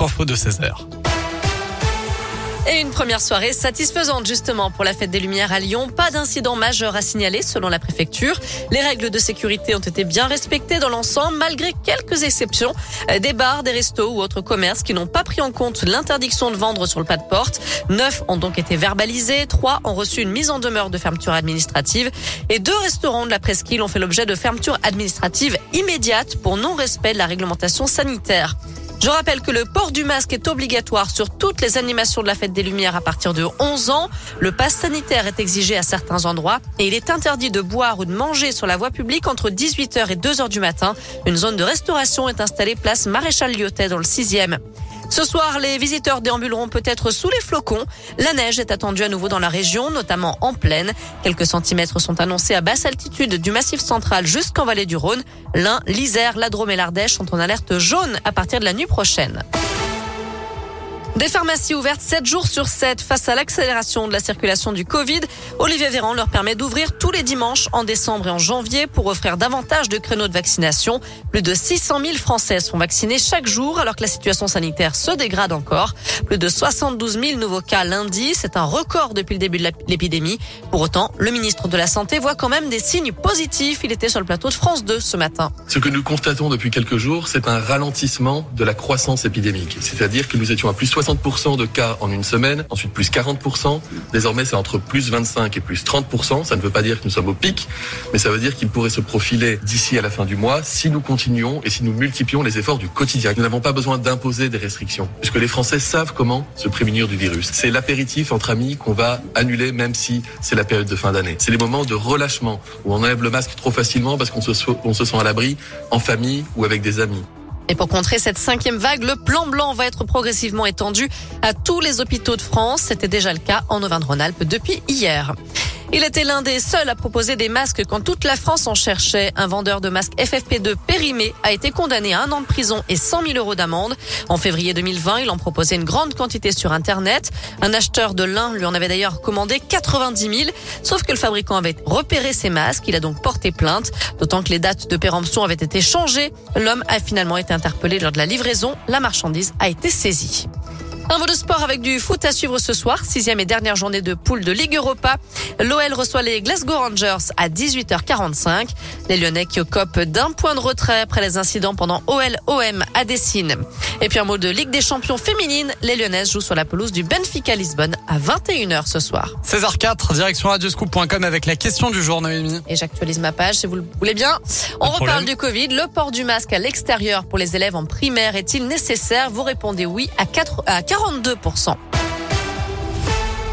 Info de 16h. Et une première soirée satisfaisante justement pour la fête des Lumières à Lyon. Pas d'incident majeur à signaler selon la préfecture. Les règles de sécurité ont été bien respectées dans l'ensemble malgré quelques exceptions. Euh, des bars, des restos ou autres commerces qui n'ont pas pris en compte l'interdiction de vendre sur le pas de porte. Neuf ont donc été verbalisés. Trois ont reçu une mise en demeure de fermeture administrative. Et deux restaurants de la presqu'île ont fait l'objet de fermeture administrative immédiate pour non-respect de la réglementation sanitaire. Je rappelle que le port du masque est obligatoire sur toutes les animations de la fête des Lumières à partir de 11 ans. Le pass sanitaire est exigé à certains endroits et il est interdit de boire ou de manger sur la voie publique entre 18h et 2h du matin. Une zone de restauration est installée place Maréchal Lyotet dans le 6e. Ce soir, les visiteurs déambuleront peut-être sous les flocons. La neige est attendue à nouveau dans la région, notamment en plaine. Quelques centimètres sont annoncés à basse altitude du massif central jusqu'en vallée du Rhône. L'Ain, l'Isère, la Drôme et l'Ardèche sont en alerte jaune à partir de la nuit prochaine. Des pharmacies ouvertes 7 jours sur 7 face à l'accélération de la circulation du Covid. Olivier Véran leur permet d'ouvrir tous les dimanches en décembre et en janvier pour offrir davantage de créneaux de vaccination. Plus de 600 000 Français sont vaccinés chaque jour alors que la situation sanitaire se dégrade encore. Plus de 72 000 nouveaux cas lundi. C'est un record depuis le début de l'épidémie. Pour autant, le ministre de la Santé voit quand même des signes positifs. Il était sur le plateau de France 2 ce matin. Ce que nous constatons depuis quelques jours, c'est un ralentissement de la croissance épidémique. C'est-à-dire que nous étions à plus 60% de cas en une semaine, ensuite plus 40%. Désormais, c'est entre plus 25 et plus 30%. Ça ne veut pas dire que nous sommes au pic, mais ça veut dire qu'il pourrait se profiler d'ici à la fin du mois si nous continuons et si nous multiplions les efforts du quotidien. Nous n'avons pas besoin d'imposer des restrictions, puisque les Français savent comment se prémunir du virus. C'est l'apéritif entre amis qu'on va annuler, même si c'est la période de fin d'année. C'est les moments de relâchement où on enlève le masque trop facilement parce qu'on se, se sent à l'abri en famille ou avec des amis. Et pour contrer cette cinquième vague, le plan blanc va être progressivement étendu à tous les hôpitaux de France. C'était déjà le cas en Auvergne-Rhône-Alpes depuis hier. Il était l'un des seuls à proposer des masques quand toute la France en cherchait. Un vendeur de masques FFP2 périmé a été condamné à un an de prison et 100 000 euros d'amende. En février 2020, il en proposait une grande quantité sur Internet. Un acheteur de l'un lui en avait d'ailleurs commandé 90 000. Sauf que le fabricant avait repéré ses masques. Il a donc porté plainte. D'autant que les dates de péremption avaient été changées. L'homme a finalement été interpellé lors de la livraison. La marchandise a été saisie. Un mot de sport avec du foot à suivre ce soir. Sixième et dernière journée de poule de Ligue Europa. L'OL reçoit les Glasgow Rangers à 18h45. Les Lyonnais qui occupent d'un point de retrait après les incidents pendant OL-OM à Dessine. Et puis un mot de Ligue des champions féminines. Les Lyonnaises jouent sur la pelouse du Benfica Lisbonne à 21h ce soir. 16h04, direction radioscoop.com avec la question du jour, Noémie. Et j'actualise ma page si vous le voulez bien. On reparle du Covid. Le port du masque à l'extérieur pour les élèves en primaire est-il nécessaire? Vous répondez oui à 4, à 42%.